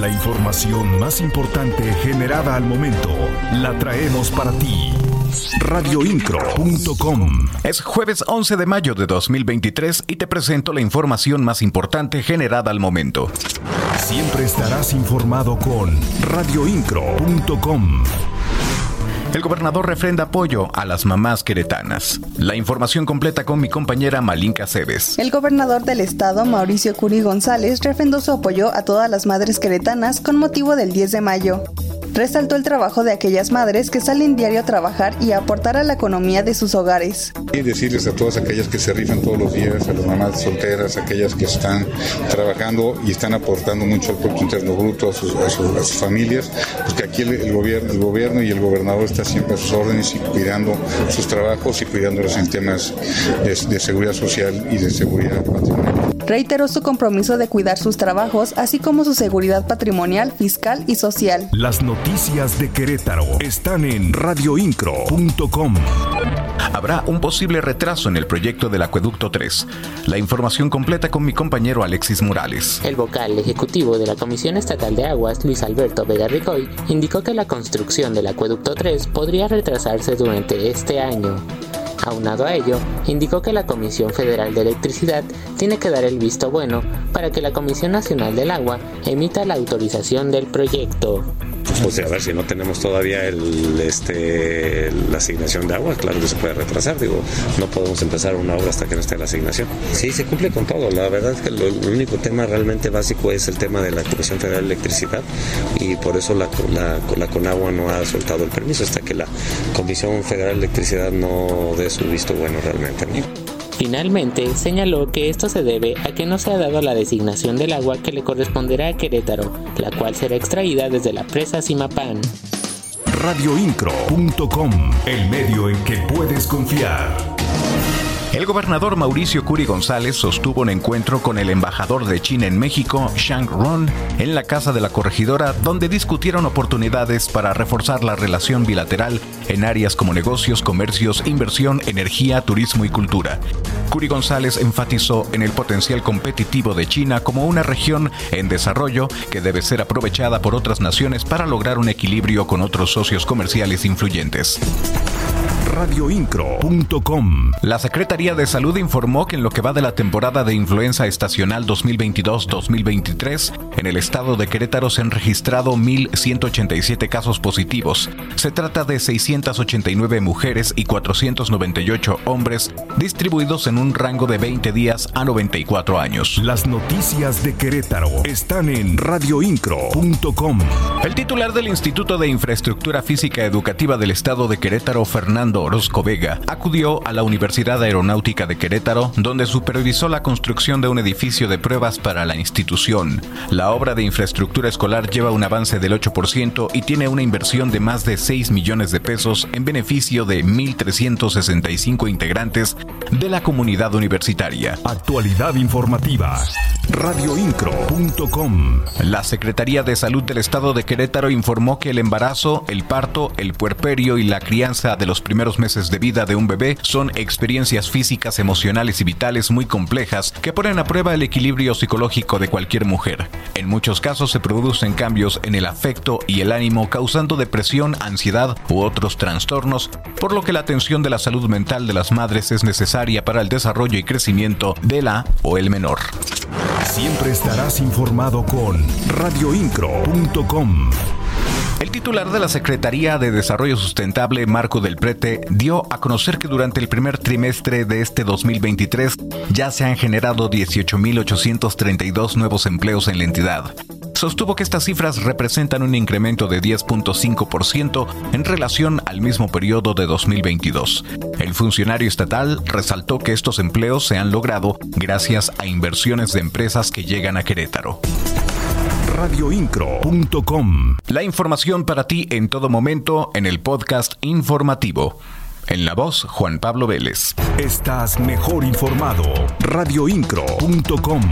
La información más importante generada al momento la traemos para ti. Radioincro.com Es jueves 11 de mayo de 2023 y te presento la información más importante generada al momento. Siempre estarás informado con radioincro.com. El gobernador refrenda apoyo a las mamás queretanas. La información completa con mi compañera Malinka Cebes. El gobernador del estado, Mauricio Curi González, refrendó su apoyo a todas las madres queretanas con motivo del 10 de mayo resaltó el trabajo de aquellas madres que salen diario a trabajar y a aportar a la economía de sus hogares. Y decirles a todas aquellas que se rifan todos los días, a las mamás solteras, aquellas que están trabajando y están aportando mucho al Producto Interno Bruto, a sus, familias, pues que aquí el, gobierno, el gobierno y el gobernador está siempre a sus órdenes y cuidando sus trabajos y cuidándolos en temas de, de seguridad social y de seguridad patrimonial reiteró su compromiso de cuidar sus trabajos, así como su seguridad patrimonial, fiscal y social. Las noticias de Querétaro están en radioincro.com. Habrá un posible retraso en el proyecto del Acueducto 3. La información completa con mi compañero Alexis Morales. El vocal ejecutivo de la Comisión Estatal de Aguas, Luis Alberto Vega Ricoy, indicó que la construcción del Acueducto 3 podría retrasarse durante este año. Aunado a ello, indicó que la Comisión Federal de Electricidad tiene que dar el visto bueno para que la Comisión Nacional del Agua emita la autorización del proyecto. Sea, a ver si no tenemos todavía el, este, la asignación de agua, claro que se puede retrasar. Digo, no podemos empezar una obra hasta que no esté la asignación. Sí, se cumple con todo. La verdad es que el único tema realmente básico es el tema de la Comisión Federal de Electricidad y por eso la, la, la Conagua no ha soltado el permiso hasta que la Comisión Federal de Electricidad no dé su visto bueno realmente. Finalmente, señaló que esto se debe a que no se ha dado la designación del agua que le corresponderá a Querétaro, la cual será extraída desde la presa Simapán. Radioincro.com, el medio en que puedes confiar. El gobernador Mauricio Curi González sostuvo un encuentro con el embajador de China en México, Shang Ron, en la casa de la corregidora, donde discutieron oportunidades para reforzar la relación bilateral en áreas como negocios, comercios, inversión, energía, turismo y cultura. Curi González enfatizó en el potencial competitivo de China como una región en desarrollo que debe ser aprovechada por otras naciones para lograr un equilibrio con otros socios comerciales influyentes radioincro.com. La Secretaría de Salud informó que en lo que va de la temporada de influenza estacional 2022-2023, en el estado de Querétaro se han registrado 1.187 casos positivos. Se trata de 689 mujeres y 498 hombres, distribuidos en un rango de 20 días a 94 años. Las noticias de Querétaro están en radioincro.com. El titular del Instituto de Infraestructura Física Educativa del estado de Querétaro, Orozco Vega acudió a la Universidad Aeronáutica de Querétaro, donde supervisó la construcción de un edificio de pruebas para la institución. La obra de infraestructura escolar lleva un avance del 8% y tiene una inversión de más de 6 millones de pesos en beneficio de 1.365 integrantes de la comunidad universitaria. Actualidad informativa. Radioincro.com. La Secretaría de Salud del Estado de Querétaro informó que el embarazo, el parto, el puerperio y la crianza de los primeros meses de vida de un bebé son experiencias físicas, emocionales y vitales muy complejas que ponen a prueba el equilibrio psicológico de cualquier mujer. En muchos casos se producen cambios en el afecto y el ánimo causando depresión, ansiedad u otros trastornos, por lo que la atención de la salud mental de las madres es necesaria para el desarrollo y crecimiento de la o el menor. Siempre estarás informado con radioincro.com. El titular de la Secretaría de Desarrollo Sustentable, Marco del Prete, dio a conocer que durante el primer trimestre de este 2023 ya se han generado 18.832 nuevos empleos en la entidad. Sostuvo que estas cifras representan un incremento de 10.5% en relación al mismo periodo de 2022. El funcionario estatal resaltó que estos empleos se han logrado gracias a inversiones de empresas que llegan a Querétaro radioincro.com. La información para ti en todo momento en el podcast informativo. En la voz, Juan Pablo Vélez. Estás mejor informado. radioincro.com.